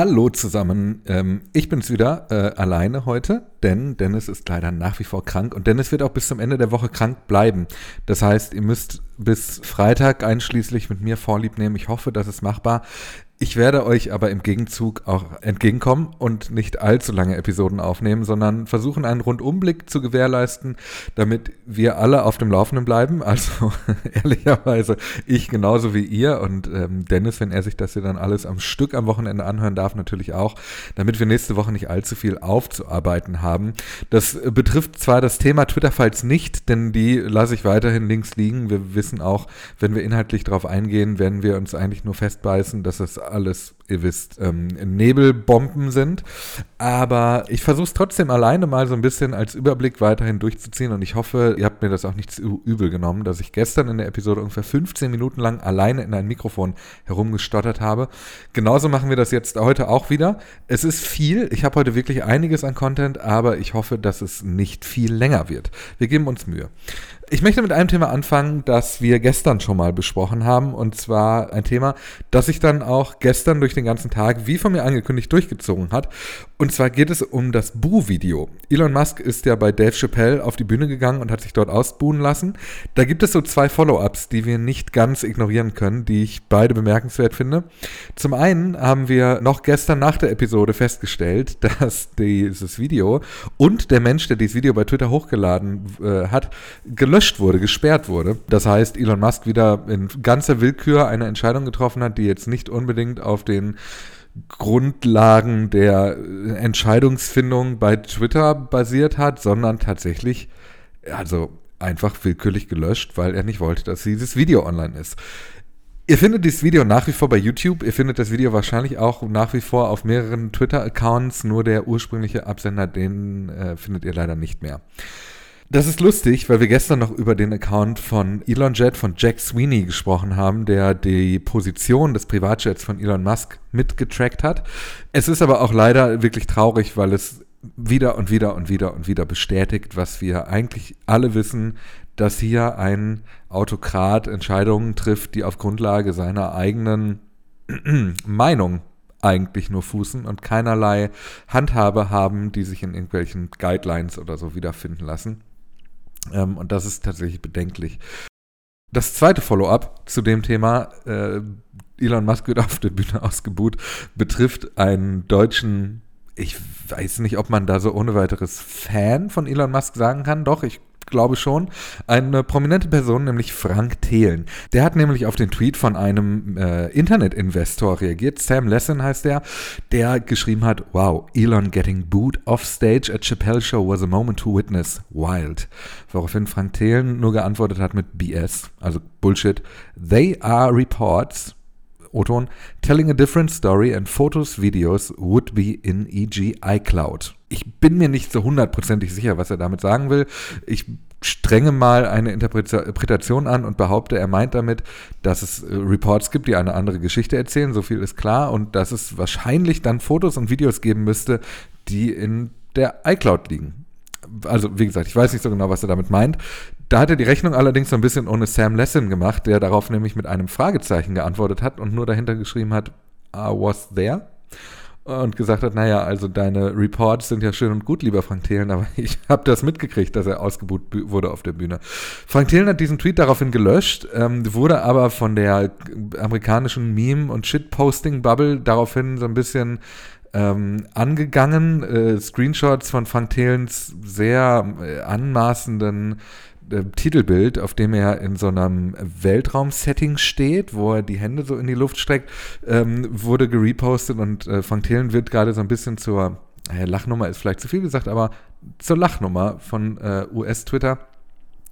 Hallo zusammen. Ähm, ich bin's wieder äh, alleine heute, denn Dennis ist leider nach wie vor krank und Dennis wird auch bis zum Ende der Woche krank bleiben. Das heißt, ihr müsst bis Freitag einschließlich mit mir Vorlieb nehmen. Ich hoffe, das ist machbar. Ich werde euch aber im Gegenzug auch entgegenkommen und nicht allzu lange Episoden aufnehmen, sondern versuchen, einen Rundumblick zu gewährleisten, damit wir alle auf dem Laufenden bleiben. Also ehrlicherweise ich genauso wie ihr und ähm, Dennis, wenn er sich das hier dann alles am Stück am Wochenende anhören darf, natürlich auch, damit wir nächste Woche nicht allzu viel aufzuarbeiten haben. Das betrifft zwar das Thema Twitter-Files nicht, denn die lasse ich weiterhin links liegen. Wir wissen auch, wenn wir inhaltlich darauf eingehen, werden wir uns eigentlich nur festbeißen, dass es alles, ihr wisst, ähm, Nebelbomben sind. Aber ich versuche es trotzdem alleine mal so ein bisschen als Überblick weiterhin durchzuziehen und ich hoffe, ihr habt mir das auch nicht zu übel genommen, dass ich gestern in der Episode ungefähr 15 Minuten lang alleine in ein Mikrofon herumgestottert habe. Genauso machen wir das jetzt heute auch wieder. Es ist viel, ich habe heute wirklich einiges an Content, aber ich hoffe, dass es nicht viel länger wird. Wir geben uns Mühe. Ich möchte mit einem Thema anfangen, das wir gestern schon mal besprochen haben. Und zwar ein Thema, das sich dann auch gestern durch den ganzen Tag, wie von mir angekündigt, durchgezogen hat. Und zwar geht es um das Boo-Video. Elon Musk ist ja bei Dave Chappelle auf die Bühne gegangen und hat sich dort ausbuhen lassen. Da gibt es so zwei Follow-ups, die wir nicht ganz ignorieren können, die ich beide bemerkenswert finde. Zum einen haben wir noch gestern nach der Episode festgestellt, dass dieses Video und der Mensch, der dieses Video bei Twitter hochgeladen äh, hat, gelöscht gelöscht wurde, gesperrt wurde. Das heißt, Elon Musk wieder in ganzer Willkür eine Entscheidung getroffen hat, die jetzt nicht unbedingt auf den Grundlagen der Entscheidungsfindung bei Twitter basiert hat, sondern tatsächlich, also einfach willkürlich gelöscht, weil er nicht wollte, dass dieses Video online ist. Ihr findet dieses Video nach wie vor bei YouTube. Ihr findet das Video wahrscheinlich auch nach wie vor auf mehreren Twitter-Accounts. Nur der ursprüngliche Absender, den äh, findet ihr leider nicht mehr. Das ist lustig, weil wir gestern noch über den Account von Elon Jet, von Jack Sweeney gesprochen haben, der die Position des Privatjets von Elon Musk mitgetrackt hat. Es ist aber auch leider wirklich traurig, weil es wieder und wieder und wieder und wieder bestätigt, was wir eigentlich alle wissen, dass hier ein Autokrat Entscheidungen trifft, die auf Grundlage seiner eigenen Meinung eigentlich nur fußen und keinerlei Handhabe haben, die sich in irgendwelchen Guidelines oder so wiederfinden lassen. Ähm, und das ist tatsächlich bedenklich. Das zweite Follow-up zu dem Thema, äh, Elon Musk wird auf der Bühne ausgebuht, betrifft einen deutschen, ich weiß nicht, ob man da so ohne weiteres Fan von Elon Musk sagen kann. Doch, ich glaube schon, eine prominente Person, nämlich Frank Thelen. Der hat nämlich auf den Tweet von einem äh, Internetinvestor reagiert, Sam Lesson heißt der, der geschrieben hat, wow, Elon getting booed off stage at Chappelle Show was a moment to witness, wild. Woraufhin Frank Thelen nur geantwortet hat mit BS, also Bullshit. They are reports O-Ton, telling a different story and photos, videos would be in e.g. iCloud. Ich bin mir nicht so hundertprozentig sicher, was er damit sagen will. Ich strenge mal eine Interpretation an und behaupte, er meint damit, dass es äh, Reports gibt, die eine andere Geschichte erzählen, so viel ist klar, und dass es wahrscheinlich dann Fotos und Videos geben müsste, die in der iCloud liegen. Also, wie gesagt, ich weiß nicht so genau, was er damit meint. Da hat er die Rechnung allerdings so ein bisschen ohne Sam Lesson gemacht, der darauf nämlich mit einem Fragezeichen geantwortet hat und nur dahinter geschrieben hat, I was there? Und gesagt hat, naja, also deine Reports sind ja schön und gut, lieber Frank Thelen, aber ich habe das mitgekriegt, dass er ausgebucht wurde auf der Bühne. Frank Thelen hat diesen Tweet daraufhin gelöscht, ähm, wurde aber von der amerikanischen Meme- und Shitposting-Bubble daraufhin so ein bisschen ähm, angegangen. Äh, Screenshots von Frank Thelens sehr äh, anmaßenden äh, Titelbild, auf dem er in so einem Weltraum-Setting steht, wo er die Hände so in die Luft streckt, ähm, wurde gerepostet und äh, Frank Thelen wird gerade so ein bisschen zur, naja, Lachnummer ist vielleicht zu viel gesagt, aber zur Lachnummer von äh, US-Twitter.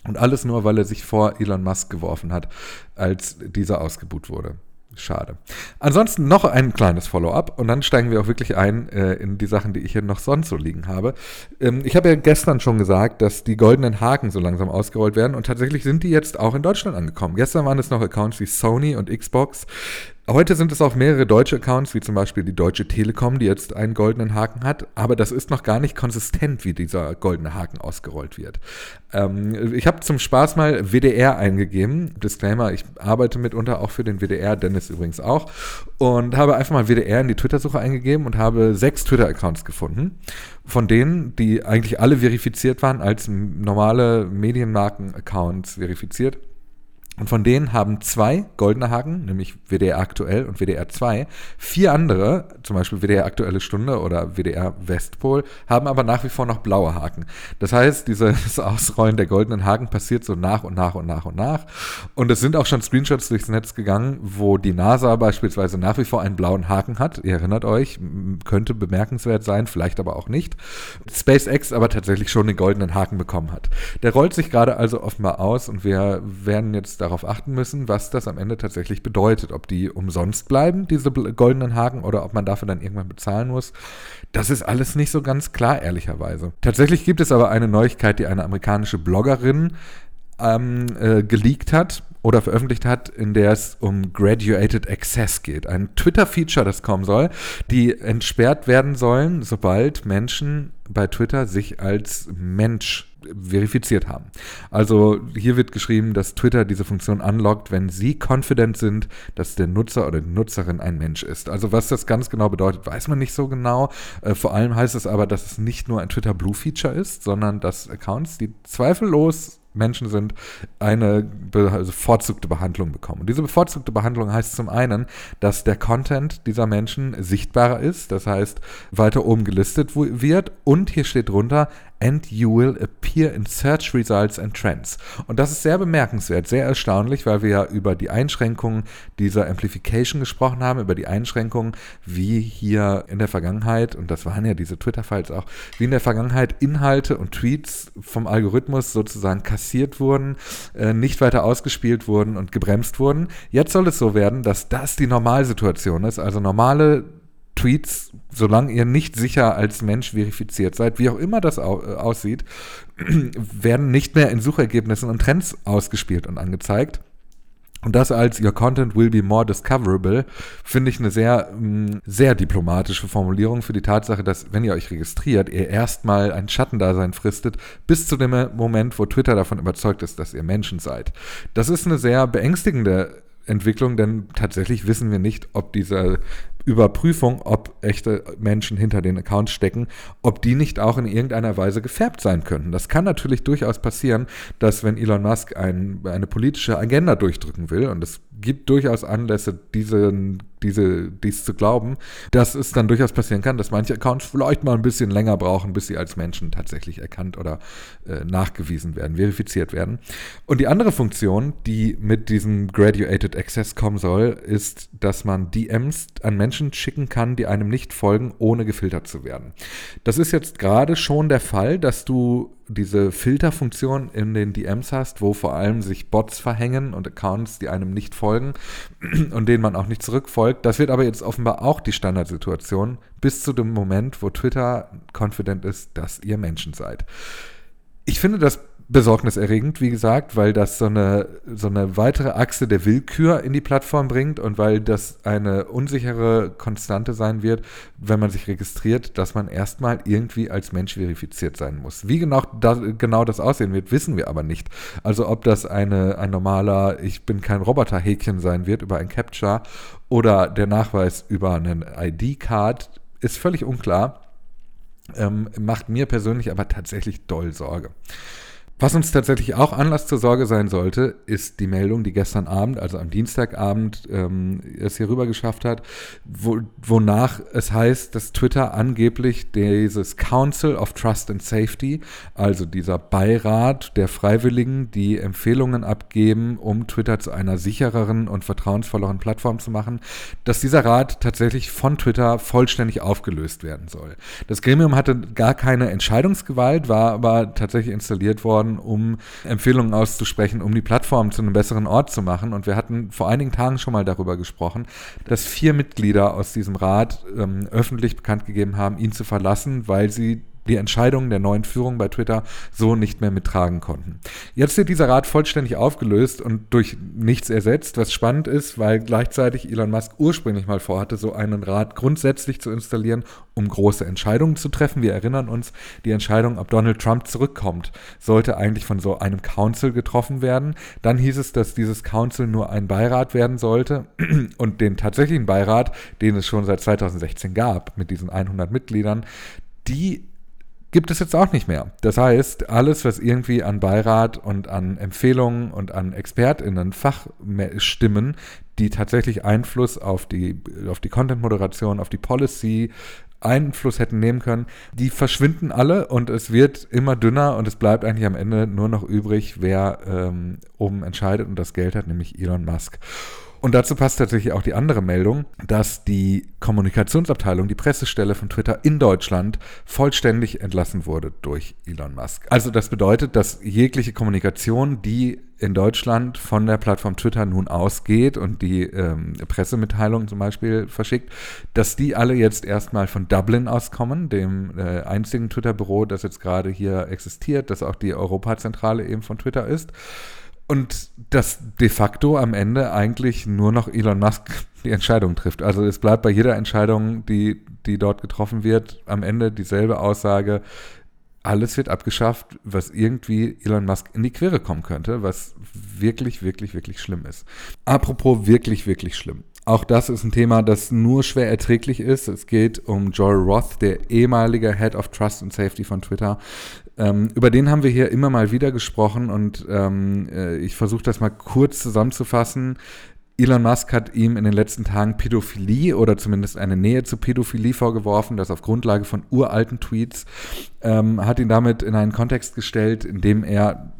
Und alles nur, weil er sich vor Elon Musk geworfen hat, als dieser ausgebuht wurde. Schade. Ansonsten noch ein kleines Follow-up und dann steigen wir auch wirklich ein äh, in die Sachen, die ich hier noch sonst so liegen habe. Ähm, ich habe ja gestern schon gesagt, dass die goldenen Haken so langsam ausgerollt werden und tatsächlich sind die jetzt auch in Deutschland angekommen. Gestern waren es noch Accounts wie Sony und Xbox. Heute sind es auch mehrere deutsche Accounts, wie zum Beispiel die Deutsche Telekom, die jetzt einen goldenen Haken hat, aber das ist noch gar nicht konsistent, wie dieser goldene Haken ausgerollt wird. Ähm, ich habe zum Spaß mal WDR eingegeben. Disclaimer, ich arbeite mitunter auch für den WDR, Dennis übrigens auch, und habe einfach mal WDR in die Twitter-Suche eingegeben und habe sechs Twitter-Accounts gefunden, von denen, die eigentlich alle verifiziert waren, als normale Medienmarken-Accounts verifiziert. Und von denen haben zwei goldene Haken, nämlich WDR aktuell und WDR 2. Vier andere, zum Beispiel WDR aktuelle Stunde oder WDR Westpol, haben aber nach wie vor noch blaue Haken. Das heißt, dieses Ausrollen der goldenen Haken passiert so nach und nach und nach und nach. Und es sind auch schon Screenshots durchs Netz gegangen, wo die NASA beispielsweise nach wie vor einen blauen Haken hat. Ihr erinnert euch, könnte bemerkenswert sein, vielleicht aber auch nicht. SpaceX aber tatsächlich schon den goldenen Haken bekommen hat. Der rollt sich gerade also offenbar aus und wir werden jetzt da darauf achten müssen, was das am Ende tatsächlich bedeutet. Ob die umsonst bleiben, diese goldenen Haken, oder ob man dafür dann irgendwann bezahlen muss. Das ist alles nicht so ganz klar, ehrlicherweise. Tatsächlich gibt es aber eine Neuigkeit, die eine amerikanische Bloggerin ähm, äh, geleakt hat oder veröffentlicht hat, in der es um Graduated Access geht. Ein Twitter-Feature, das kommen soll, die entsperrt werden sollen, sobald Menschen bei Twitter sich als Mensch verifiziert haben. Also hier wird geschrieben, dass Twitter diese Funktion unlockt, wenn sie confident sind, dass der Nutzer oder die Nutzerin ein Mensch ist. Also was das ganz genau bedeutet, weiß man nicht so genau. Äh, vor allem heißt es aber, dass es nicht nur ein Twitter Blue Feature ist, sondern dass Accounts, die zweifellos Menschen sind, eine bevorzugte Behandlung bekommen. Und diese bevorzugte Behandlung heißt zum einen, dass der Content dieser Menschen sichtbarer ist, das heißt weiter oben gelistet wird und hier steht drunter, and you will appear in search results and trends. Und das ist sehr bemerkenswert, sehr erstaunlich, weil wir ja über die Einschränkungen dieser Amplification gesprochen haben, über die Einschränkungen, wie hier in der Vergangenheit, und das waren ja diese Twitter-Files auch, wie in der Vergangenheit Inhalte und Tweets vom Algorithmus sozusagen kassiert wurden, äh, nicht weiter ausgespielt wurden und gebremst wurden. Jetzt soll es so werden, dass das die Normalsituation ist, also normale Tweets, solange ihr nicht sicher als Mensch verifiziert seid, wie auch immer das äh, aussieht, werden nicht mehr in Suchergebnissen und Trends ausgespielt und angezeigt. Und das als Your Content will be more discoverable, finde ich eine sehr, mm, sehr diplomatische Formulierung für die Tatsache, dass, wenn ihr euch registriert, ihr erstmal ein Schattendasein fristet, bis zu dem Moment, wo Twitter davon überzeugt ist, dass ihr Menschen seid. Das ist eine sehr beängstigende Entwicklung, denn tatsächlich wissen wir nicht, ob diese Überprüfung, ob echte Menschen hinter den Accounts stecken, ob die nicht auch in irgendeiner Weise gefärbt sein könnten. Das kann natürlich durchaus passieren, dass wenn Elon Musk ein, eine politische Agenda durchdrücken will, und es gibt durchaus Anlässe, diesen diese, dies zu glauben, dass es dann durchaus passieren kann, dass manche Accounts vielleicht mal ein bisschen länger brauchen, bis sie als Menschen tatsächlich erkannt oder äh, nachgewiesen werden, verifiziert werden. Und die andere Funktion, die mit diesem Graduated Access kommen soll, ist, dass man DMs an Menschen schicken kann, die einem nicht folgen, ohne gefiltert zu werden. Das ist jetzt gerade schon der Fall, dass du diese Filterfunktion in den DMs hast, wo vor allem sich Bots verhängen und Accounts, die einem nicht folgen und denen man auch nicht zurückfolgt. Das wird aber jetzt offenbar auch die Standardsituation bis zu dem Moment, wo Twitter confident ist, dass ihr Menschen seid. Ich finde das besorgniserregend, wie gesagt, weil das so eine, so eine weitere Achse der Willkür in die Plattform bringt und weil das eine unsichere Konstante sein wird, wenn man sich registriert, dass man erstmal irgendwie als Mensch verifiziert sein muss. Wie genau das, genau das aussehen wird, wissen wir aber nicht. Also ob das eine, ein normaler Ich bin kein Roboter-Häkchen sein wird über ein Capture oder der Nachweis über einen ID-Card, ist völlig unklar. Ähm, macht mir persönlich aber tatsächlich doll Sorge. Was uns tatsächlich auch Anlass zur Sorge sein sollte, ist die Meldung, die gestern Abend, also am Dienstagabend, ähm, es hier rüber geschafft hat, wo, wonach es heißt, dass Twitter angeblich dieses Council of Trust and Safety, also dieser Beirat der Freiwilligen, die Empfehlungen abgeben, um Twitter zu einer sichereren und vertrauensvolleren Plattform zu machen, dass dieser Rat tatsächlich von Twitter vollständig aufgelöst werden soll. Das Gremium hatte gar keine Entscheidungsgewalt, war aber tatsächlich installiert worden, worden, um Empfehlungen auszusprechen, um die Plattform zu einem besseren Ort zu machen. Und wir hatten vor einigen Tagen schon mal darüber gesprochen, dass vier Mitglieder aus diesem Rat ähm, öffentlich bekannt gegeben haben, ihn zu verlassen, weil sie die Entscheidungen der neuen Führung bei Twitter so nicht mehr mittragen konnten. Jetzt wird dieser Rat vollständig aufgelöst und durch nichts ersetzt, was spannend ist, weil gleichzeitig Elon Musk ursprünglich mal vorhatte, so einen Rat grundsätzlich zu installieren, um große Entscheidungen zu treffen. Wir erinnern uns, die Entscheidung, ob Donald Trump zurückkommt, sollte eigentlich von so einem Council getroffen werden. Dann hieß es, dass dieses Council nur ein Beirat werden sollte und den tatsächlichen Beirat, den es schon seit 2016 gab, mit diesen 100 Mitgliedern, die gibt es jetzt auch nicht mehr. Das heißt, alles, was irgendwie an Beirat und an Empfehlungen und an ExpertInnen, Fachstimmen, die tatsächlich Einfluss auf die, auf die Content-Moderation, auf die Policy, Einfluss hätten nehmen können, die verschwinden alle und es wird immer dünner und es bleibt eigentlich am Ende nur noch übrig, wer ähm, oben entscheidet und das Geld hat, nämlich Elon Musk. Und dazu passt tatsächlich auch die andere Meldung, dass die Kommunikationsabteilung, die Pressestelle von Twitter in Deutschland vollständig entlassen wurde durch Elon Musk. Also das bedeutet, dass jegliche Kommunikation, die in Deutschland von der Plattform Twitter nun ausgeht und die ähm, Pressemitteilungen zum Beispiel verschickt, dass die alle jetzt erstmal von Dublin auskommen, dem äh, einzigen Twitter-Büro, das jetzt gerade hier existiert, das auch die Europazentrale eben von Twitter ist. Und dass de facto am Ende eigentlich nur noch Elon Musk die Entscheidung trifft. Also es bleibt bei jeder Entscheidung, die, die dort getroffen wird, am Ende dieselbe Aussage, alles wird abgeschafft, was irgendwie Elon Musk in die Quere kommen könnte, was wirklich, wirklich, wirklich schlimm ist. Apropos wirklich, wirklich schlimm. Auch das ist ein Thema, das nur schwer erträglich ist. Es geht um Joel Roth, der ehemalige Head of Trust and Safety von Twitter. Ähm, über den haben wir hier immer mal wieder gesprochen und ähm, äh, ich versuche das mal kurz zusammenzufassen. Elon Musk hat ihm in den letzten Tagen Pädophilie oder zumindest eine Nähe zu Pädophilie vorgeworfen, das auf Grundlage von uralten Tweets, ähm, hat ihn damit in einen Kontext gestellt, in dem er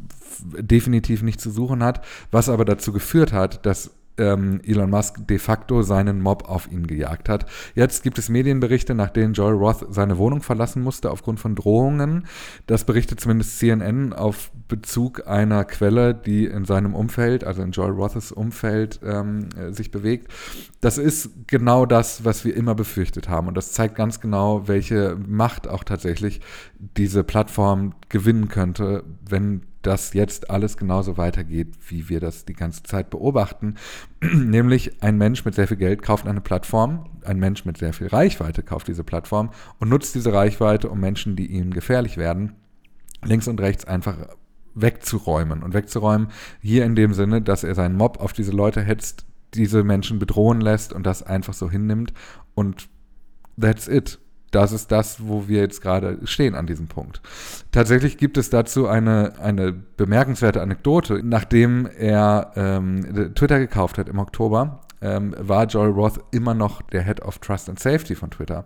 definitiv nicht zu suchen hat, was aber dazu geführt hat, dass ähm, Elon Musk de facto seinen Mob auf ihn gejagt hat. Jetzt gibt es Medienberichte, nach denen Joel Roth seine Wohnung verlassen musste aufgrund von Drohungen. Das berichtet zumindest CNN auf Bezug einer Quelle, die in seinem Umfeld, also in Joel Roths Umfeld, ähm, äh, sich bewegt. Das ist genau das, was wir immer befürchtet haben. Und das zeigt ganz genau, welche Macht auch tatsächlich diese Plattform gewinnen könnte, wenn das jetzt alles genauso weitergeht, wie wir das die ganze Zeit beobachten. Nämlich ein Mensch mit sehr viel Geld kauft eine Plattform, ein Mensch mit sehr viel Reichweite kauft diese Plattform und nutzt diese Reichweite, um Menschen, die ihm gefährlich werden, links und rechts einfach wegzuräumen. Und wegzuräumen hier in dem Sinne, dass er seinen Mob auf diese Leute hetzt, diese Menschen bedrohen lässt und das einfach so hinnimmt und that's it das ist das, wo wir jetzt gerade stehen an diesem Punkt. Tatsächlich gibt es dazu eine, eine bemerkenswerte Anekdote. Nachdem er ähm, Twitter gekauft hat im Oktober, ähm, war Joel Roth immer noch der Head of Trust and Safety von Twitter.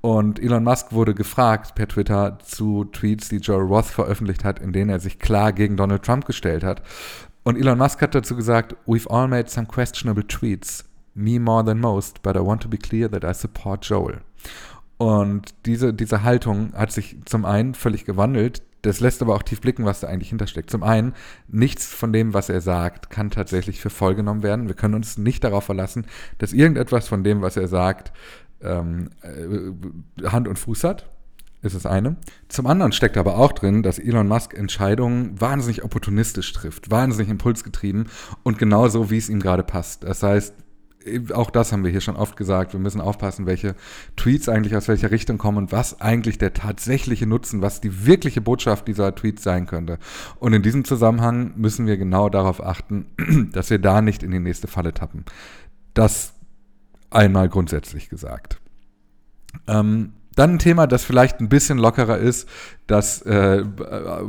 Und Elon Musk wurde gefragt per Twitter zu Tweets, die Joel Roth veröffentlicht hat, in denen er sich klar gegen Donald Trump gestellt hat. Und Elon Musk hat dazu gesagt, We've all made some questionable tweets. Me more than most, but I want to be clear that I support Joel. Und diese, diese Haltung hat sich zum einen völlig gewandelt. Das lässt aber auch tief blicken, was da eigentlich hintersteckt. Zum einen, nichts von dem, was er sagt, kann tatsächlich für voll genommen werden. Wir können uns nicht darauf verlassen, dass irgendetwas von dem, was er sagt, ähm, äh, Hand und Fuß hat. Ist das eine. Zum anderen steckt aber auch drin, dass Elon Musk Entscheidungen wahnsinnig opportunistisch trifft, wahnsinnig impulsgetrieben und genauso, wie es ihm gerade passt. Das heißt, auch das haben wir hier schon oft gesagt, wir müssen aufpassen, welche Tweets eigentlich aus welcher Richtung kommen und was eigentlich der tatsächliche Nutzen, was die wirkliche Botschaft dieser Tweets sein könnte. Und in diesem Zusammenhang müssen wir genau darauf achten, dass wir da nicht in die nächste Falle tappen. Das einmal grundsätzlich gesagt. Ähm, dann ein Thema, das vielleicht ein bisschen lockerer ist, das äh,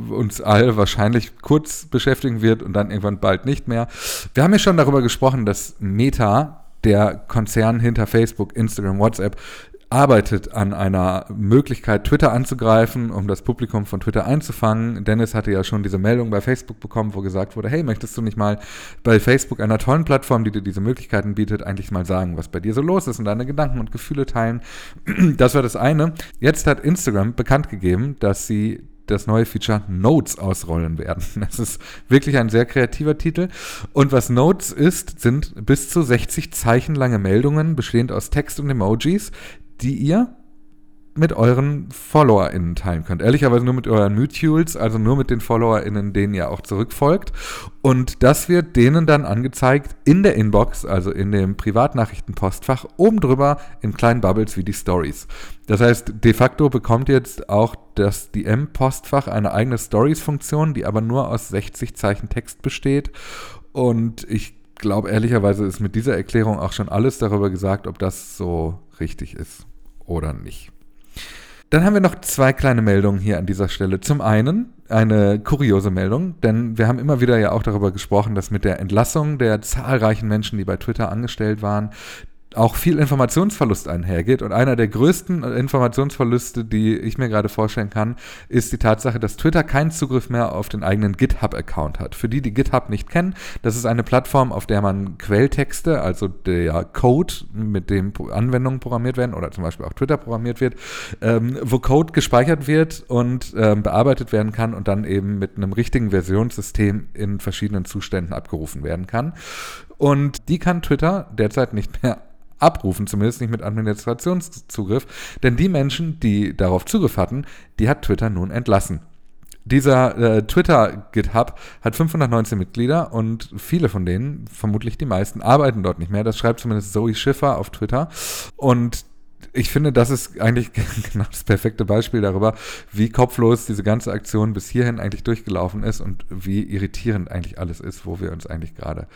uns alle wahrscheinlich kurz beschäftigen wird und dann irgendwann bald nicht mehr. Wir haben ja schon darüber gesprochen, dass Meta, der Konzern hinter Facebook, Instagram, WhatsApp, arbeitet an einer Möglichkeit, Twitter anzugreifen, um das Publikum von Twitter einzufangen. Dennis hatte ja schon diese Meldung bei Facebook bekommen, wo gesagt wurde, hey, möchtest du nicht mal bei Facebook, einer tollen Plattform, die dir diese Möglichkeiten bietet, eigentlich mal sagen, was bei dir so los ist und deine Gedanken und Gefühle teilen. Das war das eine. Jetzt hat Instagram bekannt gegeben, dass sie das neue Feature Notes ausrollen werden. Das ist wirklich ein sehr kreativer Titel. Und was Notes ist, sind bis zu 60 Zeichen lange Meldungen, bestehend aus Text und Emojis, die ihr mit euren FollowerInnen teilen könnt. Ehrlicherweise nur mit euren Mutuals, also nur mit den FollowerInnen, denen ihr auch zurückfolgt. Und das wird denen dann angezeigt in der Inbox, also in dem Privatnachrichtenpostfach, oben drüber in kleinen Bubbles wie die Stories. Das heißt, de facto bekommt jetzt auch das DM-Postfach eine eigene Stories-Funktion, die aber nur aus 60 Zeichen Text besteht. Und ich glaube, ehrlicherweise ist mit dieser Erklärung auch schon alles darüber gesagt, ob das so richtig ist oder nicht. Dann haben wir noch zwei kleine Meldungen hier an dieser Stelle. Zum einen eine kuriose Meldung, denn wir haben immer wieder ja auch darüber gesprochen, dass mit der Entlassung der zahlreichen Menschen, die bei Twitter angestellt waren, auch viel Informationsverlust einhergeht. Und einer der größten Informationsverluste, die ich mir gerade vorstellen kann, ist die Tatsache, dass Twitter keinen Zugriff mehr auf den eigenen GitHub-Account hat. Für die, die GitHub nicht kennen, das ist eine Plattform, auf der man Quelltexte, also der Code, mit dem Anwendungen programmiert werden oder zum Beispiel auch Twitter programmiert wird, ähm, wo Code gespeichert wird und ähm, bearbeitet werden kann und dann eben mit einem richtigen Versionssystem in verschiedenen Zuständen abgerufen werden kann. Und die kann Twitter derzeit nicht mehr abrufen, zumindest nicht mit Administrationszugriff. Denn die Menschen, die darauf Zugriff hatten, die hat Twitter nun entlassen. Dieser äh, Twitter-GitHub hat 519 Mitglieder und viele von denen, vermutlich die meisten, arbeiten dort nicht mehr. Das schreibt zumindest Zoe Schiffer auf Twitter. Und ich finde, das ist eigentlich genau das perfekte Beispiel darüber, wie kopflos diese ganze Aktion bis hierhin eigentlich durchgelaufen ist und wie irritierend eigentlich alles ist, wo wir uns eigentlich gerade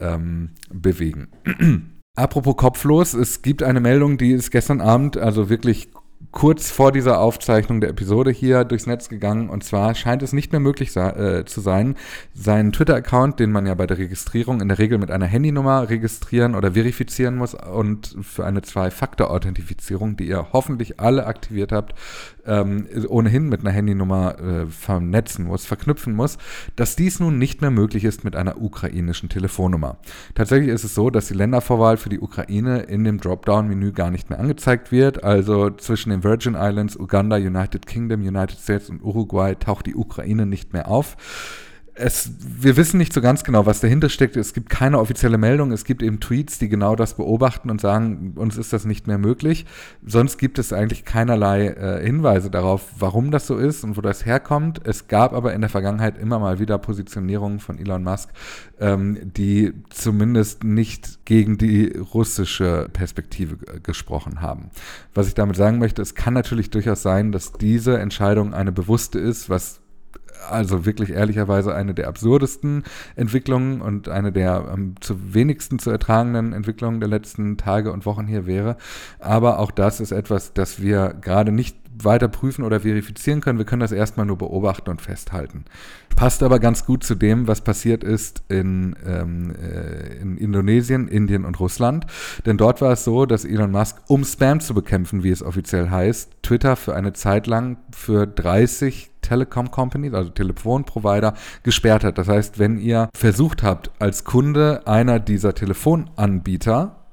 ähm, bewegen. Apropos kopflos, es gibt eine Meldung, die ist gestern Abend, also wirklich kurz vor dieser Aufzeichnung der Episode hier durchs Netz gegangen. Und zwar scheint es nicht mehr möglich äh, zu sein, seinen Twitter-Account, den man ja bei der Registrierung in der Regel mit einer Handynummer registrieren oder verifizieren muss und für eine Zwei-Faktor-Authentifizierung, die ihr hoffentlich alle aktiviert habt, ähm, ohnehin mit einer Handynummer äh, vernetzen muss, verknüpfen muss, dass dies nun nicht mehr möglich ist mit einer ukrainischen Telefonnummer. Tatsächlich ist es so, dass die Ländervorwahl für die Ukraine in dem Dropdown-Menü gar nicht mehr angezeigt wird. Also zwischen den Virgin Islands, Uganda, United Kingdom, United States und Uruguay taucht die Ukraine nicht mehr auf es, wir wissen nicht so ganz genau, was dahinter steckt. Es gibt keine offizielle Meldung. Es gibt eben Tweets, die genau das beobachten und sagen, uns ist das nicht mehr möglich. Sonst gibt es eigentlich keinerlei äh, Hinweise darauf, warum das so ist und wo das herkommt. Es gab aber in der Vergangenheit immer mal wieder Positionierungen von Elon Musk, ähm, die zumindest nicht gegen die russische Perspektive gesprochen haben. Was ich damit sagen möchte, es kann natürlich durchaus sein, dass diese Entscheidung eine bewusste ist, was also wirklich ehrlicherweise eine der absurdesten Entwicklungen und eine der am zu wenigsten zu ertragenden Entwicklungen der letzten Tage und Wochen hier wäre. Aber auch das ist etwas, das wir gerade nicht weiter prüfen oder verifizieren können. Wir können das erstmal nur beobachten und festhalten. Passt aber ganz gut zu dem, was passiert ist in, ähm, äh, in Indonesien, Indien und Russland. Denn dort war es so, dass Elon Musk, um Spam zu bekämpfen, wie es offiziell heißt, Twitter für eine Zeit lang für 30 Telekom Companies, also Telefonprovider, gesperrt hat. Das heißt, wenn ihr versucht habt, als Kunde einer dieser Telefonanbieter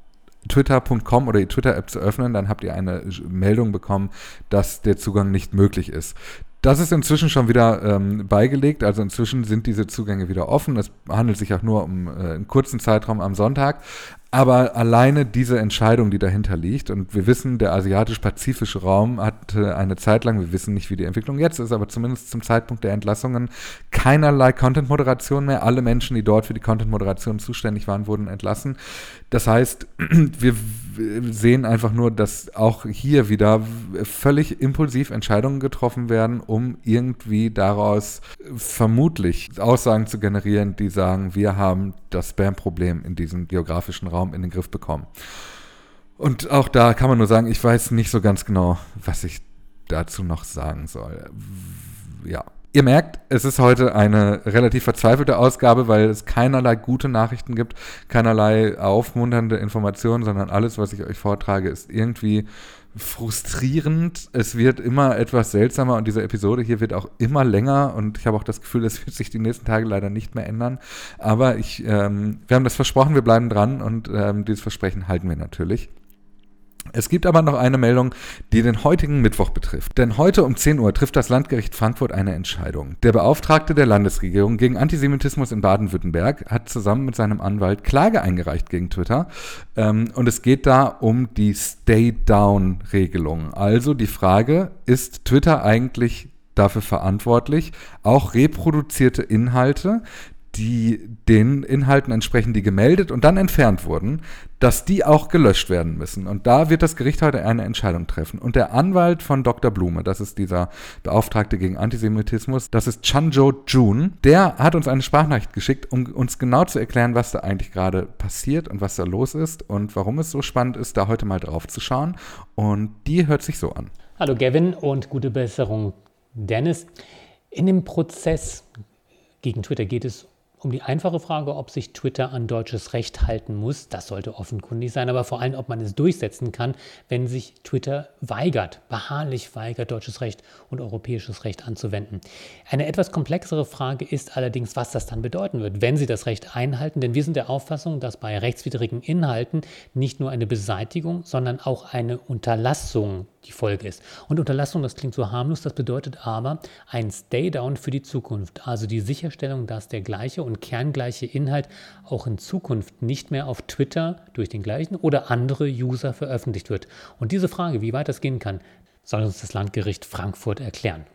twitter.com oder die Twitter-App zu öffnen, dann habt ihr eine Meldung bekommen, dass der Zugang nicht möglich ist. Das ist inzwischen schon wieder ähm, beigelegt, also inzwischen sind diese Zugänge wieder offen. Es handelt sich auch nur um äh, einen kurzen Zeitraum am Sonntag. Aber alleine diese Entscheidung, die dahinter liegt, und wir wissen, der asiatisch-pazifische Raum hatte eine Zeit lang, wir wissen nicht, wie die Entwicklung jetzt ist, aber zumindest zum Zeitpunkt der Entlassungen keinerlei Content-Moderation mehr. Alle Menschen, die dort für die Content-Moderation zuständig waren, wurden entlassen. Das heißt, wir sehen einfach nur, dass auch hier wieder völlig impulsiv Entscheidungen getroffen werden, um irgendwie daraus vermutlich Aussagen zu generieren, die sagen, wir haben das Spam-Problem in diesem geografischen Raum in den Griff bekommen. Und auch da kann man nur sagen, ich weiß nicht so ganz genau, was ich dazu noch sagen soll. Ja. Ihr merkt, es ist heute eine relativ verzweifelte Ausgabe, weil es keinerlei gute Nachrichten gibt, keinerlei aufmunternde Informationen, sondern alles, was ich euch vortrage, ist irgendwie frustrierend. Es wird immer etwas seltsamer und diese Episode hier wird auch immer länger und ich habe auch das Gefühl, das wird sich die nächsten Tage leider nicht mehr ändern. Aber ich, ähm, wir haben das versprochen, wir bleiben dran und ähm, dieses Versprechen halten wir natürlich. Es gibt aber noch eine Meldung, die den heutigen Mittwoch betrifft. Denn heute um 10 Uhr trifft das Landgericht Frankfurt eine Entscheidung. Der Beauftragte der Landesregierung gegen Antisemitismus in Baden-Württemberg hat zusammen mit seinem Anwalt Klage eingereicht gegen Twitter. Ähm, und es geht da um die Stay-Down-Regelung. Also die Frage, ist Twitter eigentlich dafür verantwortlich, auch reproduzierte Inhalte, die den Inhalten entsprechen, die gemeldet und dann entfernt wurden, dass die auch gelöscht werden müssen. Und da wird das Gericht heute eine Entscheidung treffen. Und der Anwalt von Dr. Blume, das ist dieser Beauftragte gegen Antisemitismus, das ist Chanjo Jun, der hat uns eine Sprachnachricht geschickt, um uns genau zu erklären, was da eigentlich gerade passiert und was da los ist und warum es so spannend ist, da heute mal drauf zu schauen. Und die hört sich so an. Hallo Gavin und gute Besserung, Dennis. In dem Prozess gegen Twitter geht es um die einfache Frage, ob sich Twitter an deutsches Recht halten muss. Das sollte offenkundig sein, aber vor allem, ob man es durchsetzen kann, wenn sich Twitter weigert, beharrlich weigert, deutsches Recht und europäisches Recht anzuwenden. Eine etwas komplexere Frage ist allerdings, was das dann bedeuten wird, wenn sie das Recht einhalten. Denn wir sind der Auffassung, dass bei rechtswidrigen Inhalten nicht nur eine Beseitigung, sondern auch eine Unterlassung die Folge ist. Und Unterlassung, das klingt so harmlos, das bedeutet aber ein Stay-Down für die Zukunft. Also die Sicherstellung, dass der gleiche und kerngleiche Inhalt auch in Zukunft nicht mehr auf Twitter durch den gleichen oder andere User veröffentlicht wird. Und diese Frage, wie weit das gehen kann, soll uns das Landgericht Frankfurt erklären.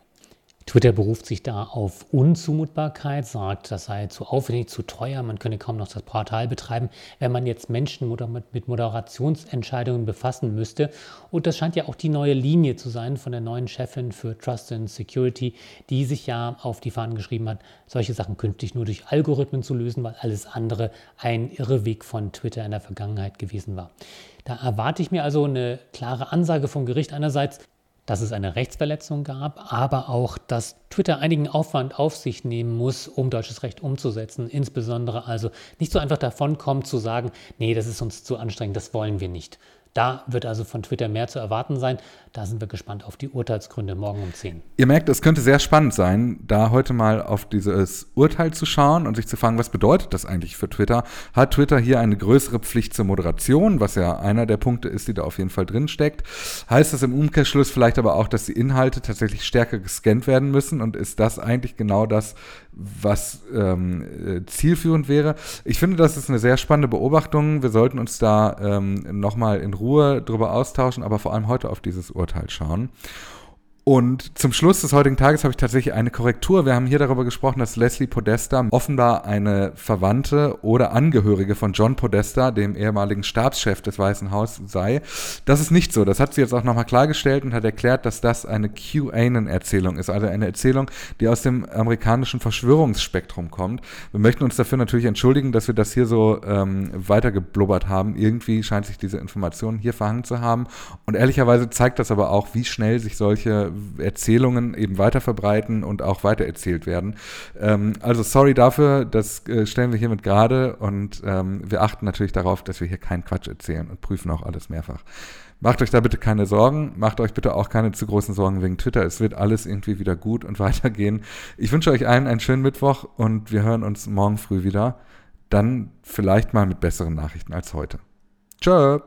Twitter beruft sich da auf Unzumutbarkeit, sagt, das sei zu aufwendig, zu teuer, man könne kaum noch das Portal betreiben, wenn man jetzt Menschen mit Moderationsentscheidungen befassen müsste. Und das scheint ja auch die neue Linie zu sein von der neuen Chefin für Trust and Security, die sich ja auf die Fahnen geschrieben hat, solche Sachen künftig nur durch Algorithmen zu lösen, weil alles andere ein Irreweg von Twitter in der Vergangenheit gewesen war. Da erwarte ich mir also eine klare Ansage vom Gericht einerseits, dass es eine Rechtsverletzung gab, aber auch, dass Twitter einigen Aufwand auf sich nehmen muss, um deutsches Recht umzusetzen. Insbesondere also nicht so einfach davon kommt zu sagen, nee, das ist uns zu anstrengend, das wollen wir nicht. Da wird also von Twitter mehr zu erwarten sein. Da sind wir gespannt auf die Urteilsgründe morgen um 10. Ihr merkt, es könnte sehr spannend sein, da heute mal auf dieses Urteil zu schauen und sich zu fragen, was bedeutet das eigentlich für Twitter? Hat Twitter hier eine größere Pflicht zur Moderation, was ja einer der Punkte ist, die da auf jeden Fall drin steckt? Heißt das im Umkehrschluss vielleicht aber auch, dass die Inhalte tatsächlich stärker gescannt werden müssen? Und ist das eigentlich genau das, was ähm, äh, zielführend wäre? Ich finde, das ist eine sehr spannende Beobachtung. Wir sollten uns da ähm, nochmal in Ruhe Ruhe drüber austauschen, aber vor allem heute auf dieses Urteil schauen. Und zum Schluss des heutigen Tages habe ich tatsächlich eine Korrektur. Wir haben hier darüber gesprochen, dass Leslie Podesta offenbar eine Verwandte oder Angehörige von John Podesta, dem ehemaligen Stabschef des Weißen Hauses, sei. Das ist nicht so. Das hat sie jetzt auch nochmal klargestellt und hat erklärt, dass das eine QAnon-Erzählung ist. Also eine Erzählung, die aus dem amerikanischen Verschwörungsspektrum kommt. Wir möchten uns dafür natürlich entschuldigen, dass wir das hier so ähm, weitergeblubbert haben. Irgendwie scheint sich diese Information hier verhangen zu haben. Und ehrlicherweise zeigt das aber auch, wie schnell sich solche Erzählungen eben weiter verbreiten und auch weitererzählt werden. Ähm, also sorry dafür, das äh, stellen wir hiermit gerade und ähm, wir achten natürlich darauf, dass wir hier keinen Quatsch erzählen und prüfen auch alles mehrfach. Macht euch da bitte keine Sorgen, macht euch bitte auch keine zu großen Sorgen wegen Twitter. Es wird alles irgendwie wieder gut und weitergehen. Ich wünsche euch allen einen schönen Mittwoch und wir hören uns morgen früh wieder. Dann vielleicht mal mit besseren Nachrichten als heute. Tschö.